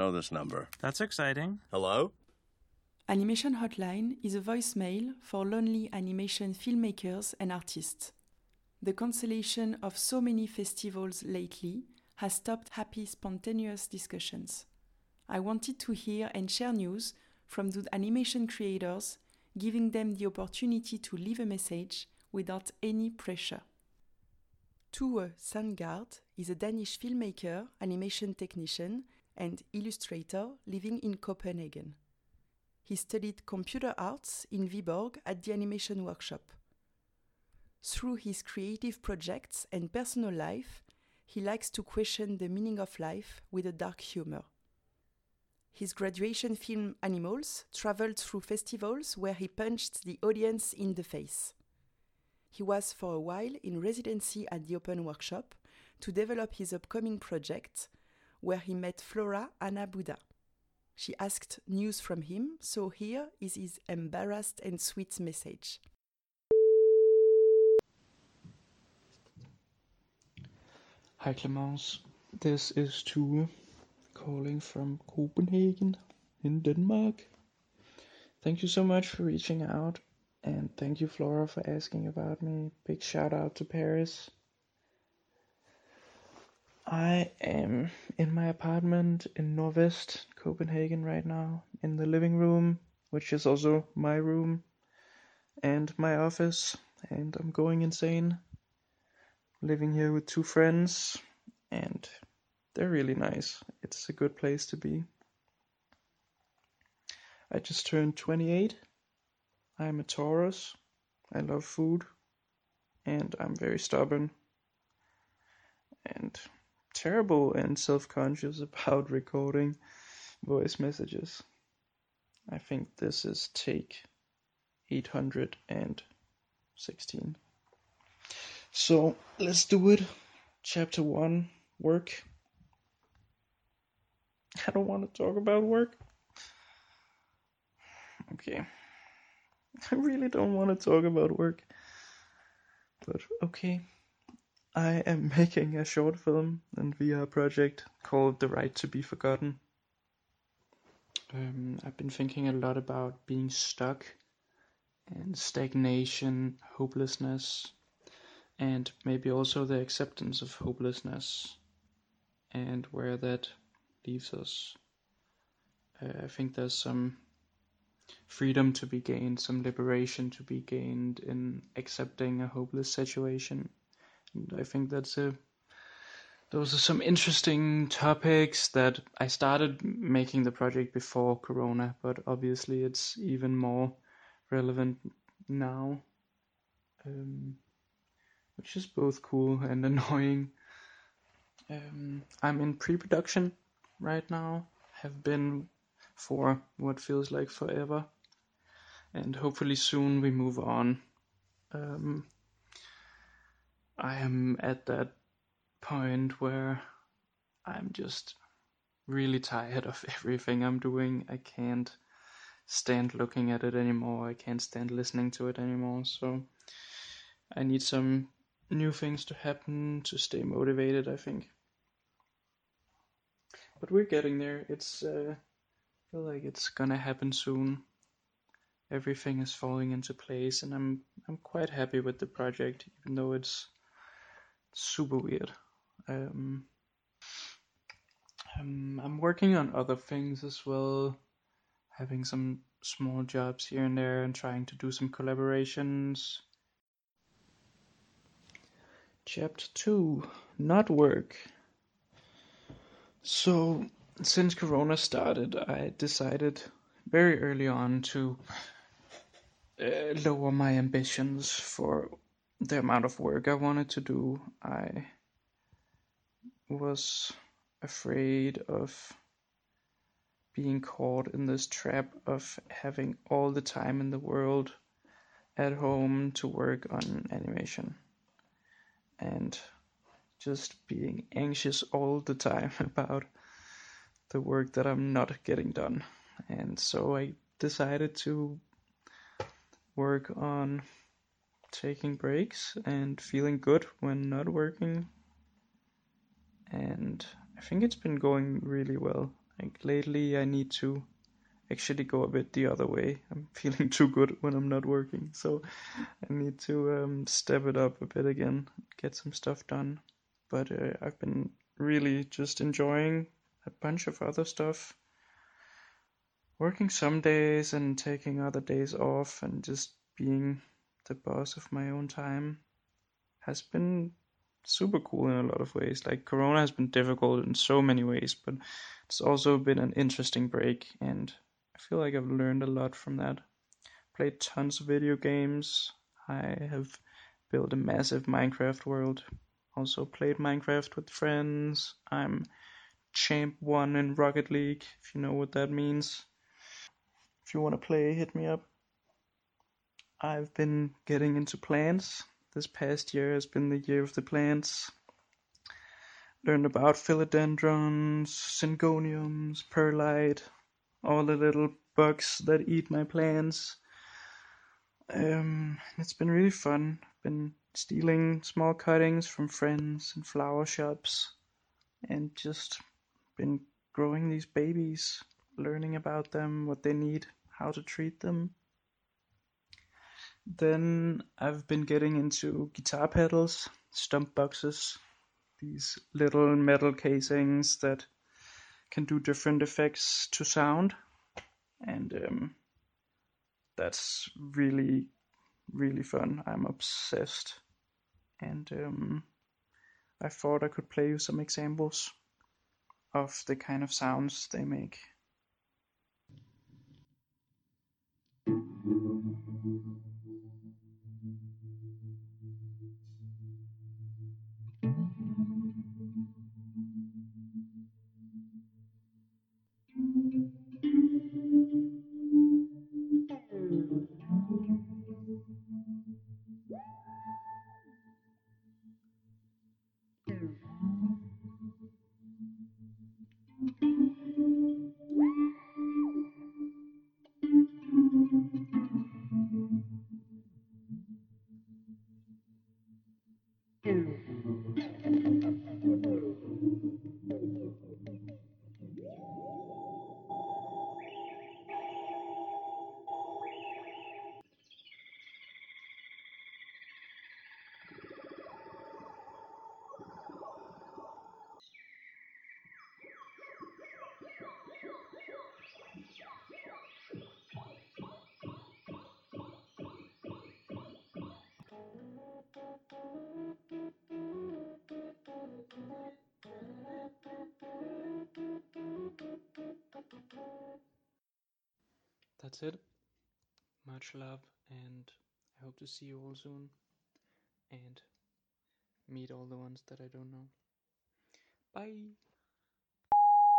know this number. That's exciting. Hello? Animation Hotline is a voicemail for lonely animation filmmakers and artists. The cancellation of so many festivals lately has stopped happy, spontaneous discussions. I wanted to hear and share news from the animation creators, giving them the opportunity to leave a message without any pressure. Tue Sandgaard is a Danish filmmaker, animation technician, and illustrator living in Copenhagen. He studied computer arts in Viborg at the Animation Workshop. Through his creative projects and personal life, he likes to question the meaning of life with a dark humor. His graduation film Animals traveled through festivals where he punched the audience in the face. He was for a while in residency at the Open Workshop to develop his upcoming project, where he met Flora Anna Buda. She asked news from him, so here is his embarrassed and sweet message. Hi Clemence, this is Tue calling from Copenhagen in Denmark. Thank you so much for reaching out and thank you, Flora, for asking about me. Big shout out to Paris. I am in my apartment in Nordvest, Copenhagen, right now, in the living room, which is also my room and my office, and I'm going insane. Living here with two friends, and they're really nice. It's a good place to be. I just turned 28 I'm a Taurus. I love food. And I'm very stubborn. And terrible and self conscious about recording voice messages. I think this is take 816. So let's do it. Chapter 1 Work. I don't want to talk about work. Okay. I really don't want to talk about work. But okay. I am making a short film and VR project called The Right to Be Forgotten. Um, I've been thinking a lot about being stuck and stagnation, hopelessness, and maybe also the acceptance of hopelessness and where that leaves us. Uh, I think there's some freedom to be gained, some liberation to be gained in accepting a hopeless situation. And I think that's a those are some interesting topics that I started making the project before Corona, but obviously it's even more relevant now, um, which is both cool and annoying. Um, I'm in pre-production right now. Have been for what feels like forever. And hopefully soon we move on. Um, I am at that point where I'm just really tired of everything I'm doing. I can't stand looking at it anymore. I can't stand listening to it anymore. So I need some new things to happen to stay motivated, I think. But we're getting there. It's uh, feel like it's gonna happen soon. Everything is falling into place, and I'm I'm quite happy with the project, even though it's super weird. Um, um, I'm working on other things as well, having some small jobs here and there, and trying to do some collaborations. Chapter 2 Not Work. So, since Corona started, I decided very early on to uh, lower my ambitions for the amount of work I wanted to do. I was afraid of being caught in this trap of having all the time in the world at home to work on animation and just being anxious all the time about the work that I'm not getting done. And so I decided to work on taking breaks and feeling good when not working. And I think it's been going really well. Like lately, I need to actually go a bit the other way. I'm feeling too good when I'm not working, so I need to um, step it up a bit again, get some stuff done. But uh, I've been really just enjoying a bunch of other stuff. Working some days and taking other days off, and just being the boss of my own time has been super cool in a lot of ways. Like Corona has been difficult in so many ways, but it's also been an interesting break, and I feel like I've learned a lot from that. Played tons of video games. I have built a massive Minecraft world. Also played Minecraft with friends. I'm champ one in Rocket League, if you know what that means. If you want to play, hit me up. I've been getting into plants this past year has been the year of the plants. Learned about philodendrons, syngoniums, perlite, all the little bugs that eat my plants. Um, it's been really fun. Been stealing small cuttings from friends and flower shops, and just been growing these babies, learning about them, what they need, how to treat them. Then I've been getting into guitar pedals, stomp boxes, these little metal casings that can do different effects to sound, and um, that's really, really fun. I'm obsessed, and um, I thought I could play you some examples of the kind of sounds they make. That's it. Much love, and I hope to see you all soon and meet all the ones that I don't know. Bye.